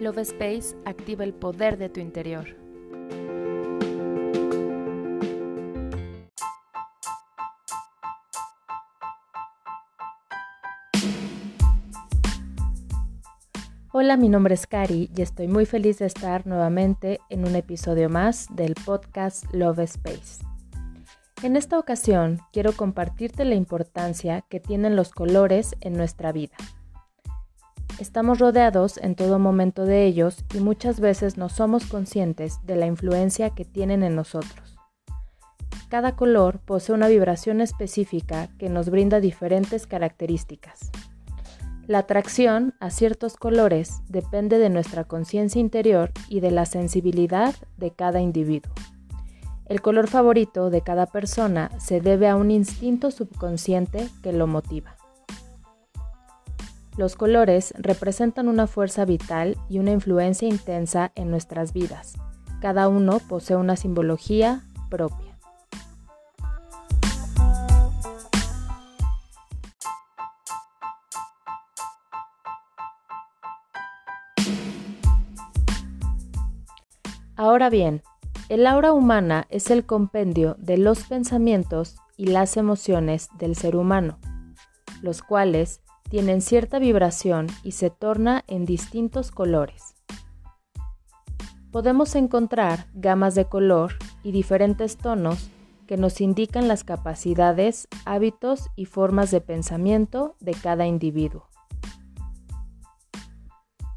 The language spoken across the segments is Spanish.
Love Space activa el poder de tu interior. Hola, mi nombre es Cari y estoy muy feliz de estar nuevamente en un episodio más del podcast Love Space. En esta ocasión quiero compartirte la importancia que tienen los colores en nuestra vida. Estamos rodeados en todo momento de ellos y muchas veces no somos conscientes de la influencia que tienen en nosotros. Cada color posee una vibración específica que nos brinda diferentes características. La atracción a ciertos colores depende de nuestra conciencia interior y de la sensibilidad de cada individuo. El color favorito de cada persona se debe a un instinto subconsciente que lo motiva. Los colores representan una fuerza vital y una influencia intensa en nuestras vidas. Cada uno posee una simbología propia. Ahora bien, el aura humana es el compendio de los pensamientos y las emociones del ser humano, los cuales tienen cierta vibración y se torna en distintos colores. Podemos encontrar gamas de color y diferentes tonos que nos indican las capacidades, hábitos y formas de pensamiento de cada individuo.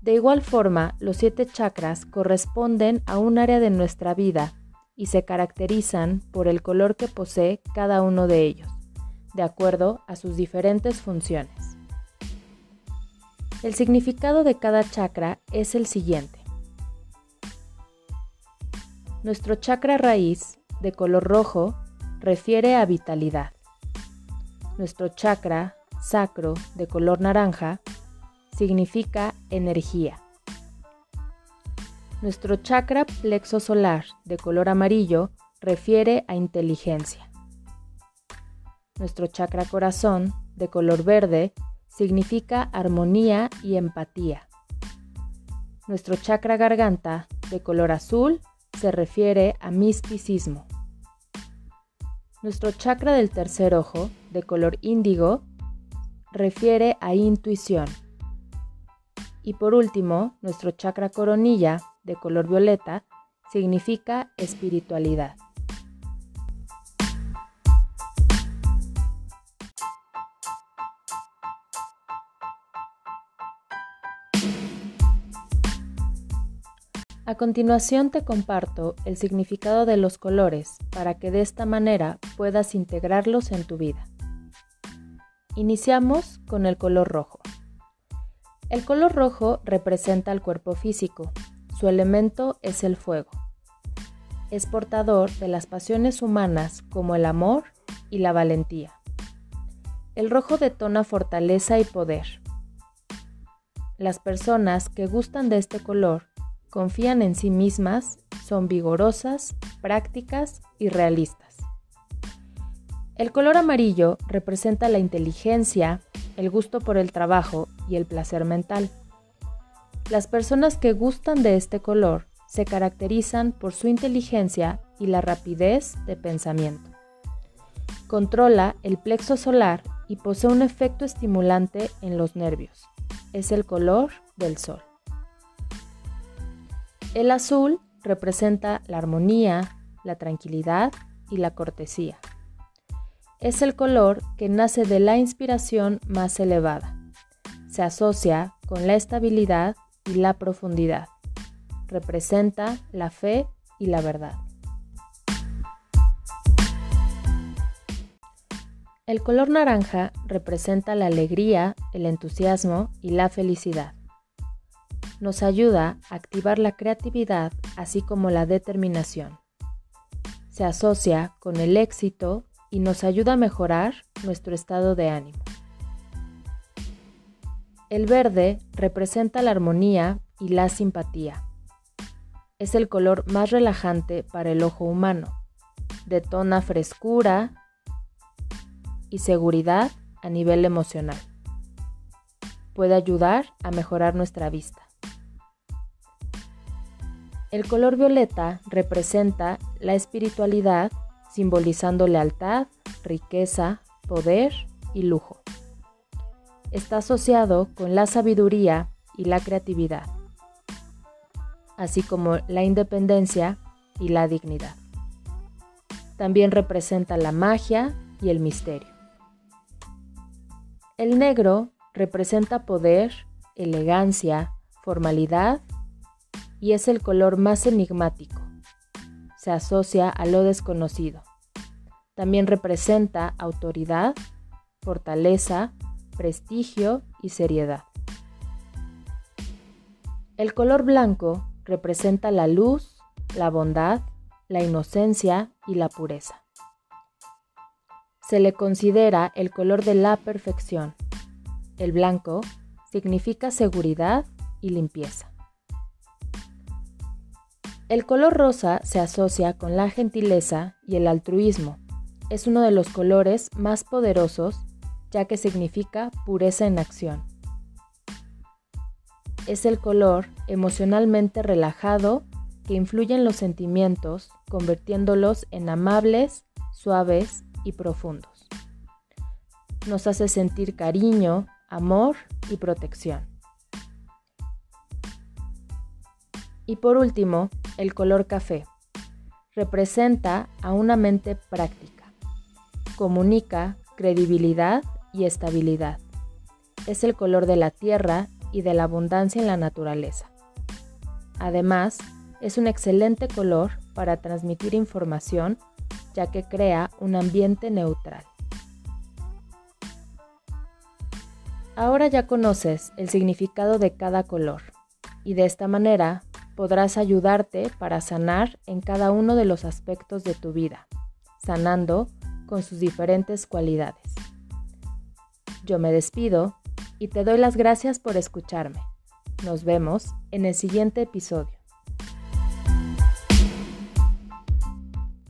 De igual forma, los siete chakras corresponden a un área de nuestra vida y se caracterizan por el color que posee cada uno de ellos, de acuerdo a sus diferentes funciones. El significado de cada chakra es el siguiente. Nuestro chakra raíz, de color rojo, refiere a vitalidad. Nuestro chakra sacro, de color naranja, significa energía. Nuestro chakra plexo solar, de color amarillo, refiere a inteligencia. Nuestro chakra corazón, de color verde, significa armonía y empatía. Nuestro chakra garganta, de color azul, se refiere a misticismo. Nuestro chakra del tercer ojo, de color índigo, refiere a intuición. Y por último, nuestro chakra coronilla, de color violeta, significa espiritualidad. A continuación te comparto el significado de los colores para que de esta manera puedas integrarlos en tu vida. Iniciamos con el color rojo. El color rojo representa el cuerpo físico. Su elemento es el fuego. Es portador de las pasiones humanas como el amor y la valentía. El rojo detona fortaleza y poder. Las personas que gustan de este color confían en sí mismas, son vigorosas, prácticas y realistas. El color amarillo representa la inteligencia, el gusto por el trabajo y el placer mental. Las personas que gustan de este color se caracterizan por su inteligencia y la rapidez de pensamiento. Controla el plexo solar y posee un efecto estimulante en los nervios. Es el color del sol. El azul representa la armonía, la tranquilidad y la cortesía. Es el color que nace de la inspiración más elevada. Se asocia con la estabilidad y la profundidad. Representa la fe y la verdad. El color naranja representa la alegría, el entusiasmo y la felicidad nos ayuda a activar la creatividad así como la determinación. Se asocia con el éxito y nos ayuda a mejorar nuestro estado de ánimo. El verde representa la armonía y la simpatía. Es el color más relajante para el ojo humano. Detona frescura y seguridad a nivel emocional. Puede ayudar a mejorar nuestra vista. El color violeta representa la espiritualidad, simbolizando lealtad, riqueza, poder y lujo. Está asociado con la sabiduría y la creatividad, así como la independencia y la dignidad. También representa la magia y el misterio. El negro representa poder, elegancia, formalidad y es el color más enigmático. Se asocia a lo desconocido. También representa autoridad, fortaleza, prestigio y seriedad. El color blanco representa la luz, la bondad, la inocencia y la pureza. Se le considera el color de la perfección. El blanco significa seguridad y limpieza. El color rosa se asocia con la gentileza y el altruismo. Es uno de los colores más poderosos ya que significa pureza en acción. Es el color emocionalmente relajado que influye en los sentimientos, convirtiéndolos en amables, suaves y profundos. Nos hace sentir cariño, amor y protección. Y por último, el color café. Representa a una mente práctica. Comunica credibilidad y estabilidad. Es el color de la tierra y de la abundancia en la naturaleza. Además, es un excelente color para transmitir información ya que crea un ambiente neutral. Ahora ya conoces el significado de cada color y de esta manera podrás ayudarte para sanar en cada uno de los aspectos de tu vida, sanando con sus diferentes cualidades. Yo me despido y te doy las gracias por escucharme. Nos vemos en el siguiente episodio.